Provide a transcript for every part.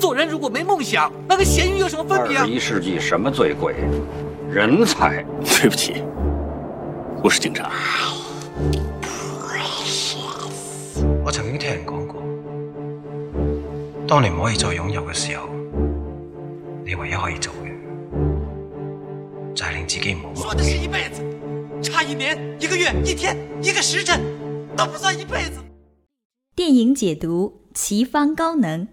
做人如果没梦想，那跟咸鱼有什么分别啊二十？一世纪什么最贵？人才。对不起，我是警察。我曾經聽人講過，當你唔可以再擁有嘅時候，你唯一可以做嘅就係令自己唔好忘说的是。一辈子，差一年、一个月、一天、一个时辰，都不算一辈子。电影解读奇方高能。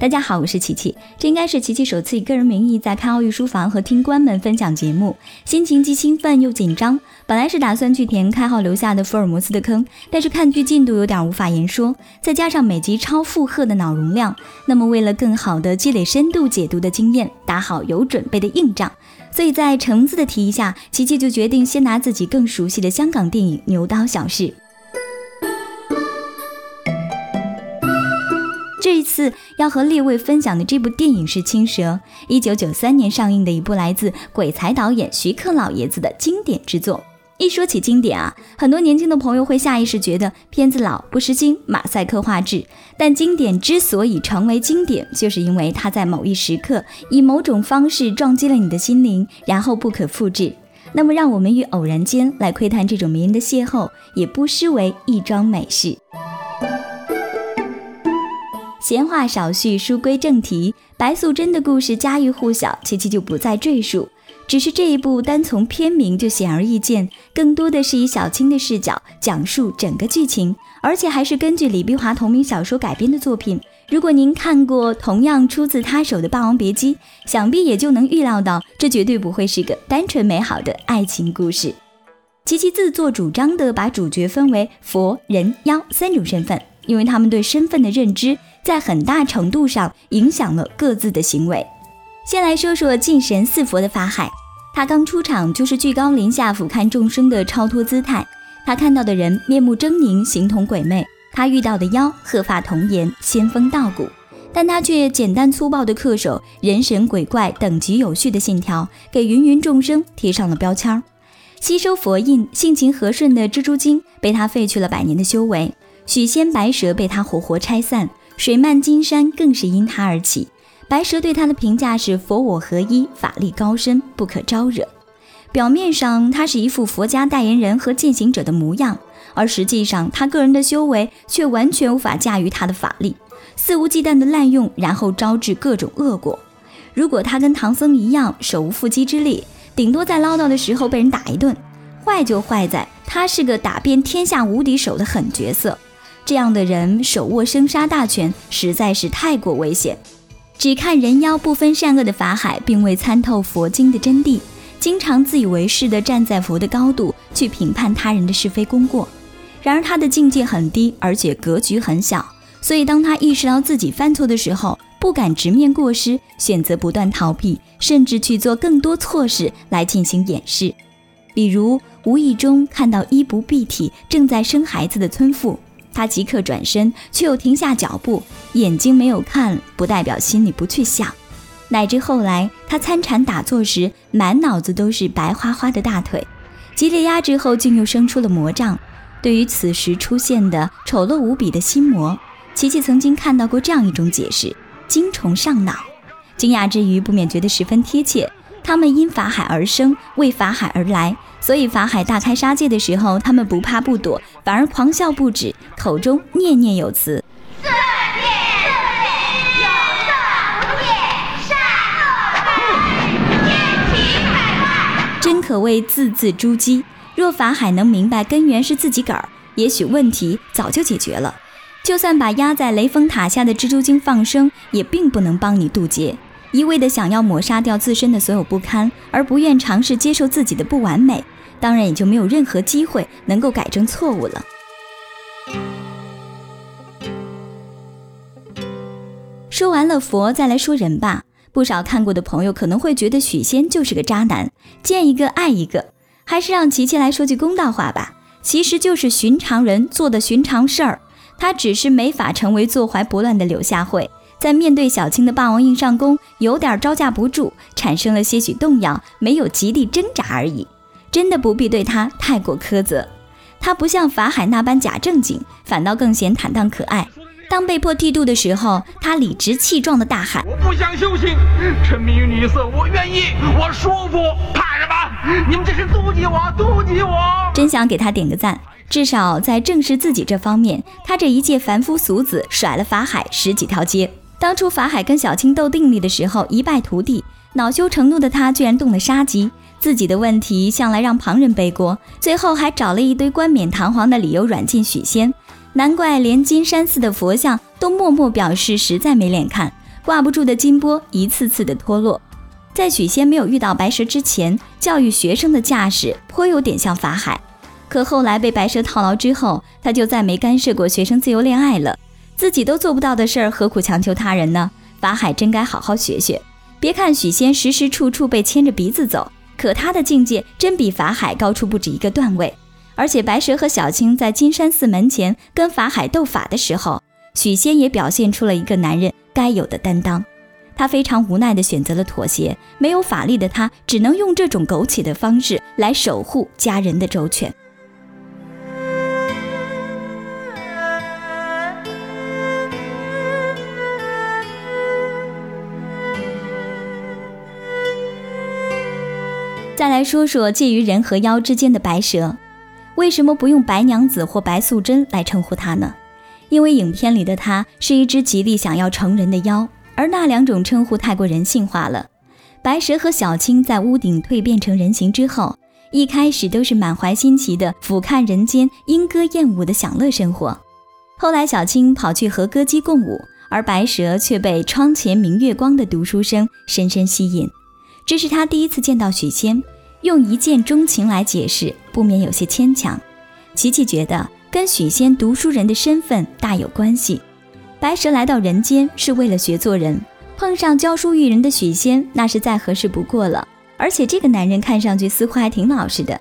大家好，我是琪琪，这应该是琪琪首次以个人名义在看奥运书房和听官们分享节目，心情既兴奋又紧张。本来是打算去填开号留下的福尔摩斯的坑，但是看剧进度有点无法言说，再加上每集超负荷的脑容量，那么为了更好的积累深度解读的经验，打好有准备的硬仗，所以在橙子的提议下，琪琪就决定先拿自己更熟悉的香港电影《牛刀小试》。四要和列位分享的这部电影是《青蛇》，一九九三年上映的一部来自鬼才导演徐克老爷子的经典之作。一说起经典啊，很多年轻的朋友会下意识觉得片子老、不时兴、马赛克画质。但经典之所以成为经典，就是因为它在某一时刻以某种方式撞击了你的心灵，然后不可复制。那么，让我们于偶然间来窥探这种迷人的邂逅，也不失为一桩美事。闲话少叙，书归正题。白素贞的故事家喻户晓，琪琪就不再赘述。只是这一部单从片名就显而易见，更多的是以小青的视角讲述整个剧情，而且还是根据李碧华同名小说改编的作品。如果您看过同样出自他手的《霸王别姬》，想必也就能预料到，这绝对不会是个单纯美好的爱情故事。琪琪自作主张地把主角分为佛、人、妖三种身份，因为他们对身份的认知在很大程度上影响了各自的行为。先来说说敬神似佛的法海，他刚出场就是居高临下俯瞰众生的超脱姿态。他看到的人面目狰狞，形同鬼魅；他遇到的妖鹤发童颜，仙风道骨。但他却简单粗暴地恪守人神鬼怪等级有序的信条，给芸芸众生贴上了标签儿。吸收佛印、性情和顺的蜘蛛精被他废去了百年的修为，许仙、白蛇被他活活拆散，水漫金山更是因他而起。白蛇对他的评价是佛我合一，法力高深，不可招惹。表面上他是一副佛家代言人和践行者的模样，而实际上他个人的修为却完全无法驾驭他的法力，肆无忌惮的滥用，然后招致各种恶果。如果他跟唐僧一样手无缚鸡之力，顶多在唠叨的时候被人打一顿。坏就坏在他是个打遍天下无敌手的狠角色，这样的人手握生杀大权实在是太过危险。只看人妖不分善恶的法海，并未参透佛经的真谛，经常自以为是地站在佛的高度去评判他人的是非功过。然而他的境界很低，而且格局很小，所以当他意识到自己犯错的时候，不敢直面过失，选择不断逃避，甚至去做更多错事来进行掩饰。比如无意中看到衣不蔽体、正在生孩子的村妇，他即刻转身，却又停下脚步，眼睛没有看，不代表心里不去想。乃至后来他参禅打坐时，满脑子都是白花花的大腿，激烈压制后，竟又生出了魔障。对于此时出现的丑陋无比的心魔，琪琪曾经看到过这样一种解释：精虫上脑。惊讶之余，不免觉得十分贴切。他们因法海而生，为法海而来，所以法海大开杀戒的时候，他们不怕不躲，反而狂笑不止，口中念念有词。真可谓字字珠玑。若法海能明白根源是自己个儿，也许问题早就解决了。就算把压在雷峰塔下的蜘蛛精放生，也并不能帮你渡劫。一味的想要抹杀掉自身的所有不堪，而不愿尝试接受自己的不完美，当然也就没有任何机会能够改正错误了。说完了佛，再来说人吧。不少看过的朋友可能会觉得许仙就是个渣男，见一个爱一个。还是让琪琪来说句公道话吧，其实就是寻常人做的寻常事儿。他只是没法成为坐怀不乱的柳下惠，在面对小青的霸王硬上弓，有点招架不住，产生了些许动摇，没有极力挣扎而已。真的不必对他太过苛责。他不像法海那般假正经，反倒更显坦荡可爱。当被迫剃度的时候，他理直气壮地大喊：“我不想修行，沉迷于女色，我愿意，我舒服，怕什么？你们这是妒忌我，妒忌我！”真想给他点个赞，至少在正视自己这方面，他这一介凡夫俗子甩了法海十几条街。当初法海跟小青斗定力的时候一败涂地，恼羞成怒的他居然动了杀机。自己的问题向来让旁人背锅，最后还找了一堆冠冕堂皇的理由软禁许仙。难怪连金山寺的佛像都默默表示实在没脸看，挂不住的金钵一次次的脱落。在许仙没有遇到白蛇之前，教育学生的架势颇有点像法海。可后来被白蛇套牢之后，他就再没干涉过学生自由恋爱了。自己都做不到的事儿，何苦强求他人呢？法海真该好好学学。别看许仙时时处处被牵着鼻子走，可他的境界真比法海高出不止一个段位。而且白蛇和小青在金山寺门前跟法海斗法的时候，许仙也表现出了一个男人该有的担当。他非常无奈地选择了妥协，没有法力的他只能用这种苟且的方式来守护家人的周全。再来说说介于人和妖之间的白蛇。为什么不用白娘子或白素贞来称呼她呢？因为影片里的她是一只极力想要成人的妖，而那两种称呼太过人性化了。白蛇和小青在屋顶蜕变成人形之后，一开始都是满怀新奇的俯瞰人间莺歌燕舞的享乐生活。后来小青跑去和歌姬共舞，而白蛇却被窗前明月光的读书声深深吸引。这是他第一次见到许仙。用一见钟情来解释，不免有些牵强。琪琪觉得跟许仙读书人的身份大有关系。白蛇来到人间是为了学做人，碰上教书育人的许仙，那是再合适不过了。而且这个男人看上去似乎还挺老实的。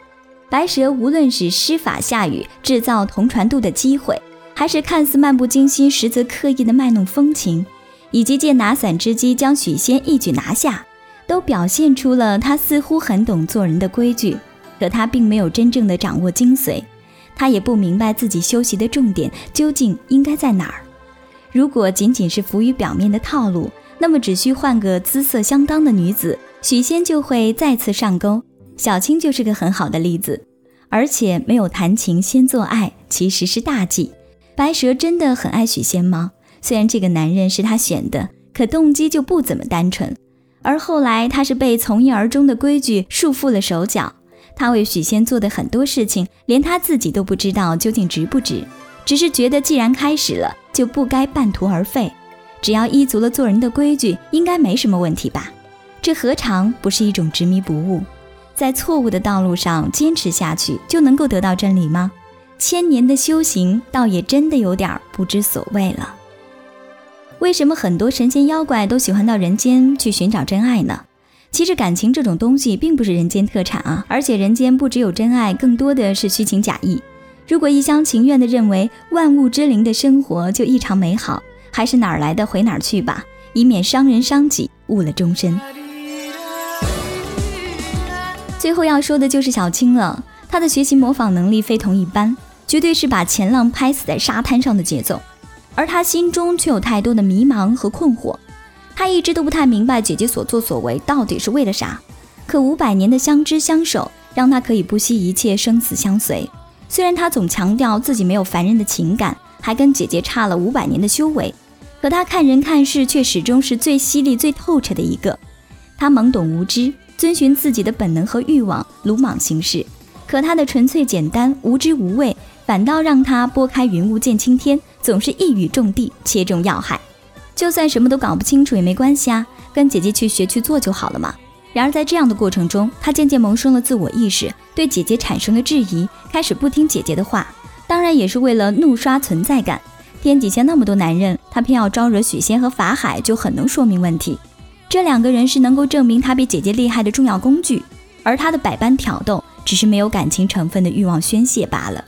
白蛇无论是施法下雨制造同船渡的机会，还是看似漫不经心实则刻意的卖弄风情，以及借拿伞之机将许仙一举拿下。都表现出了他似乎很懂做人的规矩，可他并没有真正的掌握精髓，他也不明白自己修习的重点究竟应该在哪儿。如果仅仅是浮于表面的套路，那么只需换个姿色相当的女子，许仙就会再次上钩。小青就是个很好的例子，而且没有谈情先做爱，其实是大忌。白蛇真的很爱许仙吗？虽然这个男人是他选的，可动机就不怎么单纯。而后来，他是被从一而终的规矩束缚了手脚。他为许仙做的很多事情，连他自己都不知道究竟值不值，只是觉得既然开始了，就不该半途而废。只要依足了做人的规矩，应该没什么问题吧？这何尝不是一种执迷不悟？在错误的道路上坚持下去，就能够得到真理吗？千年的修行，倒也真的有点不知所谓了。为什么很多神仙妖怪都喜欢到人间去寻找真爱呢？其实感情这种东西并不是人间特产啊，而且人间不只有真爱，更多的是虚情假意。如果一厢情愿地认为万物之灵的生活就异常美好，还是哪儿来的回哪儿去吧，以免伤人伤己，误了终身。最后要说的就是小青了，她的学习模仿能力非同一般，绝对是把前浪拍死在沙滩上的节奏。而他心中却有太多的迷茫和困惑，他一直都不太明白姐姐所作所为到底是为了啥。可五百年的相知相守，让他可以不惜一切生死相随。虽然他总强调自己没有凡人的情感，还跟姐姐差了五百年的修为，可他看人看事却始终是最犀利、最透彻的一个。他懵懂无知，遵循自己的本能和欲望，鲁莽行事。可他的纯粹简单、无知无畏，反倒让他拨开云雾见青天。总是一语中的，切中要害。就算什么都搞不清楚也没关系啊，跟姐姐去学去做就好了嘛。然而在这样的过程中，他渐渐萌生了自我意识，对姐姐产生了质疑，开始不听姐姐的话。当然也是为了怒刷存在感。天底下那么多男人，他偏要招惹许仙和法海，就很能说明问题。这两个人是能够证明他比姐姐厉害的重要工具，而他的百般挑逗，只是没有感情成分的欲望宣泄罢了。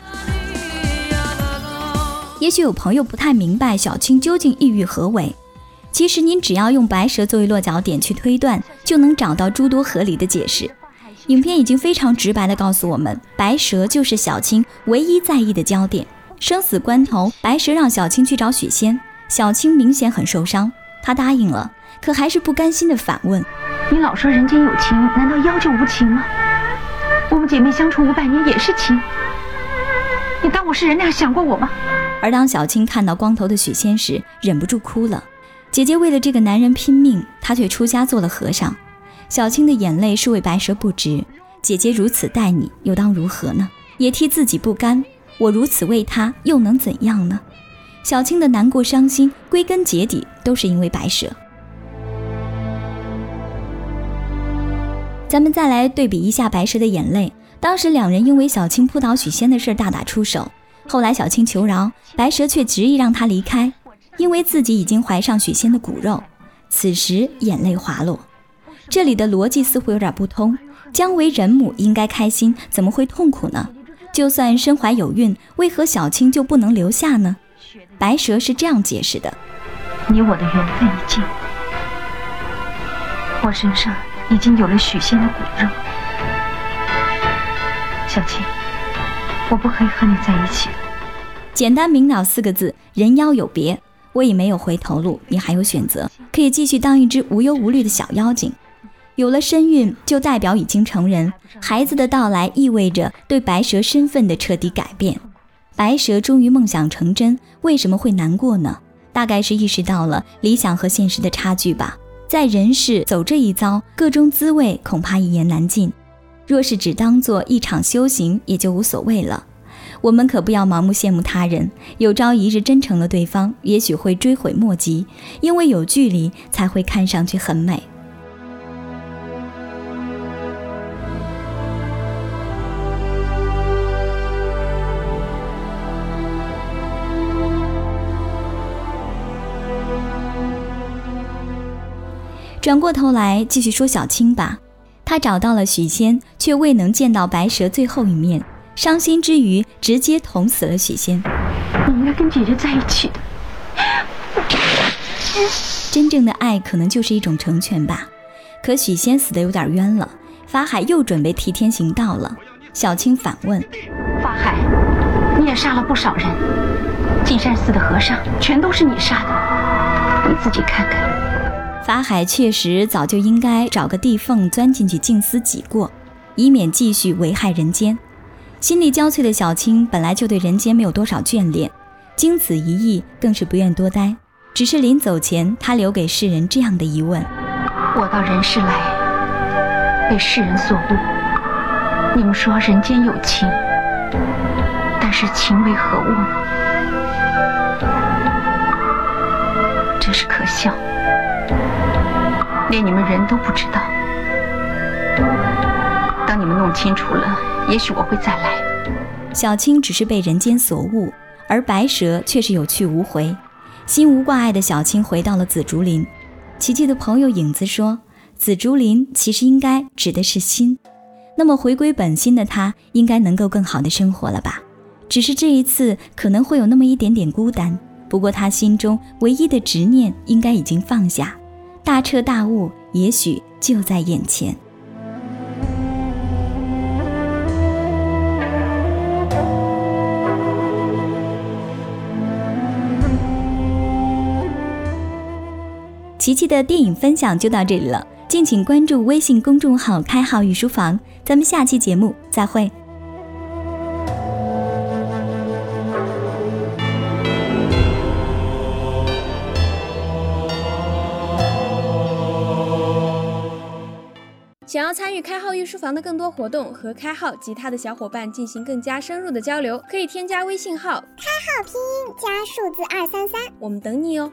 也许有朋友不太明白小青究竟意欲何为，其实您只要用白蛇作为落脚点去推断，就能找到诸多合理的解释。影片已经非常直白地告诉我们，白蛇就是小青唯一在意的焦点。生死关头，白蛇让小青去找许仙，小青明显很受伤，她答应了，可还是不甘心地反问：“你老说人间有情，难道妖就无情吗？我们姐妹相处五百年也是情，你当我是人那样想过我吗？”而当小青看到光头的许仙时，忍不住哭了。姐姐为了这个男人拼命，他却出家做了和尚。小青的眼泪是为白蛇不值，姐姐如此待你，又当如何呢？也替自己不甘。我如此为他，又能怎样呢？小青的难过、伤心，归根结底都是因为白蛇。咱们再来对比一下白蛇的眼泪。当时两人因为小青扑倒许仙的事大打出手，后来小青求饶，白蛇却执意让他离开，因为自己已经怀上许仙的骨肉。此时眼泪滑落。这里的逻辑似乎有点不通，姜为人母应该开心，怎么会痛苦呢？就算身怀有孕，为何小青就不能留下呢？白蛇是这样解释的：你我的缘分已尽，我身上已经有了许仙的骨肉，小青，我不可以和你在一起。简单明了四个字：人妖有别。我已没有回头路，你还有选择，可以继续当一只无忧无虑的小妖精。有了身孕，就代表已经成人。孩子的到来意味着对白蛇身份的彻底改变。白蛇终于梦想成真，为什么会难过呢？大概是意识到了理想和现实的差距吧。在人世走这一遭，各种滋味恐怕一言难尽。若是只当做一场修行，也就无所谓了。我们可不要盲目羡慕他人，有朝一日真成了对方，也许会追悔莫及。因为有距离，才会看上去很美。转过头来继续说小青吧，他找到了许仙，却未能见到白蛇最后一面，伤心之余直接捅死了许仙。我应该跟姐姐在一起的。真正的爱可能就是一种成全吧。可许仙死的有点冤了，法海又准备替天行道了。小青反问：法海，你也杀了不少人，金山寺的和尚全都是你杀的，你自己看看。法海确实早就应该找个地缝钻进去静思己过，以免继续危害人间。心力交瘁的小青本来就对人间没有多少眷恋，经此一役更是不愿多待。只是临走前，他留给世人这样的疑问：我到人世来，被世人所误。你们说人间有情，但是情为何物呢？连你们人都不知道。当你们弄清楚了，也许我会再来。小青只是被人间所误，而白蛇却是有去无回。心无挂碍的小青回到了紫竹林。琪琪的朋友影子说，紫竹林其实应该指的是心。那么回归本心的他，应该能够更好的生活了吧？只是这一次可能会有那么一点点孤单。不过他心中唯一的执念，应该已经放下。大彻大悟，也许就在眼前。琪琪的电影分享就到这里了，敬请关注微信公众号“开号御书房”，咱们下期节目再会。想要参与开号御书房的更多活动，和开号及他的小伙伴进行更加深入的交流，可以添加微信号“开号拼音加数字二三三”，我们等你哦。